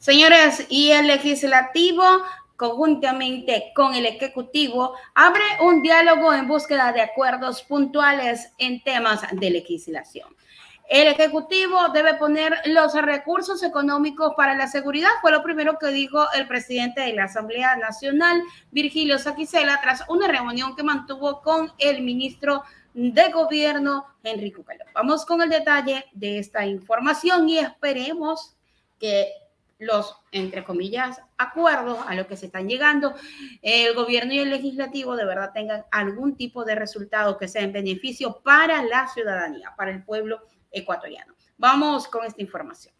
Señores, y el legislativo conjuntamente con el Ejecutivo, abre un diálogo en búsqueda de acuerdos puntuales en temas de legislación. El Ejecutivo debe poner los recursos económicos para la seguridad, fue lo primero que dijo el presidente de la Asamblea Nacional, Virgilio Saquicela, tras una reunión que mantuvo con el ministro de Gobierno, Enrique Caló. Vamos con el detalle de esta información y esperemos que los, entre comillas, acuerdos a los que se están llegando, el gobierno y el legislativo de verdad tengan algún tipo de resultado que sea en beneficio para la ciudadanía, para el pueblo ecuatoriano. Vamos con esta información.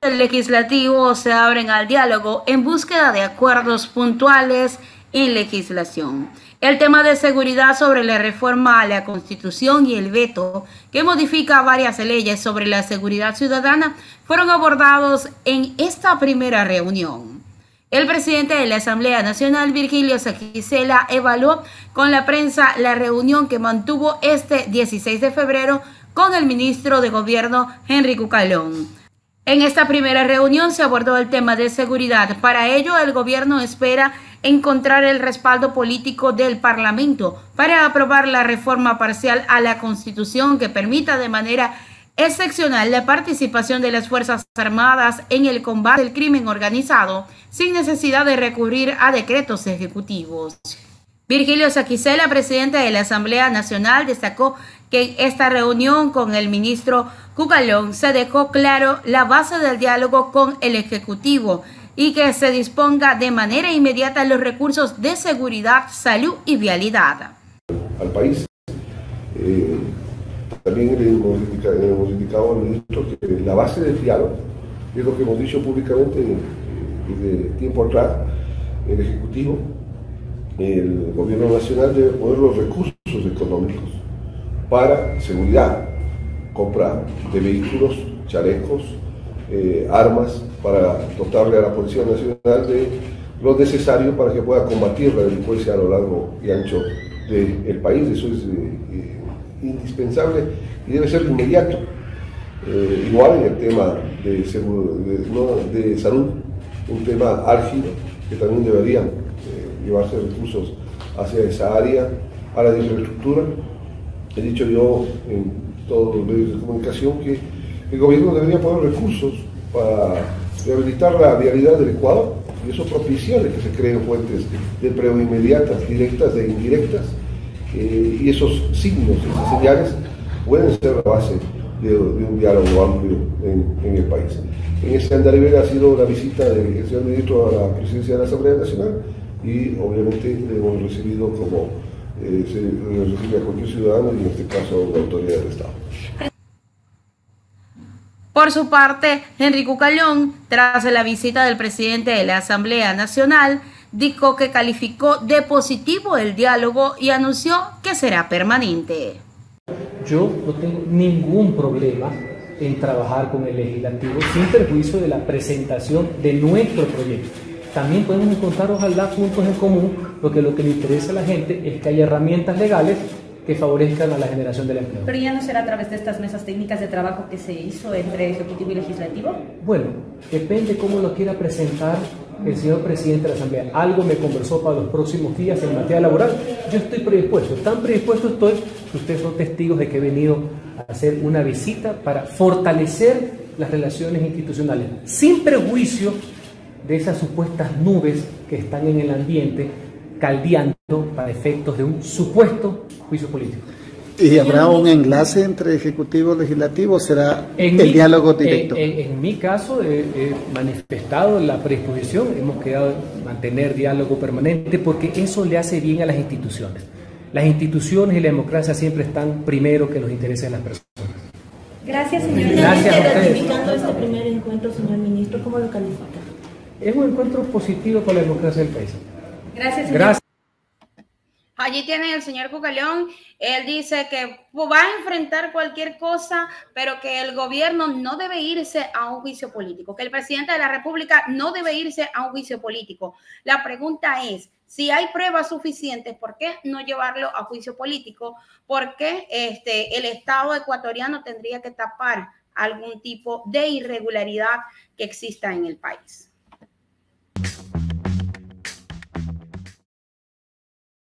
El legislativo se abren al diálogo en búsqueda de acuerdos puntuales en legislación. El tema de seguridad sobre la reforma a la Constitución y el veto que modifica varias leyes sobre la seguridad ciudadana fueron abordados en esta primera reunión. El presidente de la Asamblea Nacional, Virgilio Saquicela, evaluó con la prensa la reunión que mantuvo este 16 de febrero con el ministro de Gobierno, Henry Cucalón. En esta primera reunión se abordó el tema de seguridad. Para ello, el gobierno espera encontrar el respaldo político del Parlamento para aprobar la reforma parcial a la Constitución que permita de manera excepcional la participación de las Fuerzas Armadas en el combate al crimen organizado sin necesidad de recurrir a decretos ejecutivos. Virgilio Saquicela, presidente de la Asamblea Nacional, destacó que en esta reunión con el ministro Cucalón se dejó claro la base del diálogo con el Ejecutivo y que se disponga de manera inmediata los recursos de seguridad, salud y vialidad. Al país. Eh, también le hemos, indicado, al ministro que la base del diálogo, es lo que hemos dicho públicamente eh, desde tiempo atrás, el Ejecutivo, el Gobierno Nacional debe poner los recursos económicos para seguridad, compra de vehículos, chalecos, eh, armas, para dotarle a la Policía Nacional de lo necesario para que pueda combatir la delincuencia a lo largo y ancho del país. Eso es eh, eh, indispensable y debe ser inmediato. igual en el tema de, de, salud, un tema álgido que también deberían llevarse recursos hacia esa área, a la infraestructura he dicho yo en todos los medios de comunicación que el gobierno debería poner recursos para rehabilitar la vialidad del Ecuador y eso propicia que se creen fuentes de empleo inmediatas, directas e indirectas eh, y esos signos, esas señales pueden ser la base de, un diálogo amplio en, el país. En ese andarivel ha sido la visita del señor ministro a la presidencia de la Asamblea Nacional y obviamente le hemos recibido como eh, se recibe a cualquier ciudadano y en este caso la autoridad del Estado. Por su parte, Enrique Callón, tras la visita del presidente de la Asamblea Nacional, dijo que calificó de positivo el diálogo y anunció que será permanente. Yo no tengo ningún problema en trabajar con el legislativo sin perjuicio de la presentación de nuestro proyecto también podemos encontrar ojalá puntos en común, porque lo que le interesa a la gente es que haya herramientas legales que favorezcan a la generación del empleo. ¿Pero ya no será a través de estas mesas técnicas de trabajo que se hizo entre Ejecutivo y Legislativo? Bueno, depende cómo lo quiera presentar el señor presidente de la Asamblea. Algo me conversó para los próximos días en materia laboral. Yo estoy predispuesto, tan predispuesto estoy que ustedes son testigos de que he venido a hacer una visita para fortalecer las relaciones institucionales, sin prejuicio de esas supuestas nubes que están en el ambiente caldeando para efectos de un supuesto juicio político. ¿Y habrá un enlace entre Ejecutivo y Legislativo? ¿Será el diálogo directo? En, mi caso he, manifestado la predisposición, hemos quedado mantener diálogo permanente porque eso le hace bien a las instituciones. Las instituciones y la democracia siempre están primero que los intereses de las personas. Gracias, señor. Gracias a este primer encuentro, señor ministro, ¿cómo lo califica? Es un encuentro positivo con la democracia del país. Gracias. Señor. Gracias. Allí tiene el señor Cucaleón. Él dice que va a enfrentar cualquier cosa, pero que el gobierno no debe irse a un juicio político, que el presidente de la República no debe irse a un juicio político. La pregunta es, si hay pruebas suficientes, ¿por qué no llevarlo a juicio político? ¿Por qué este, el Estado ecuatoriano tendría que tapar algún tipo de irregularidad que exista en el país.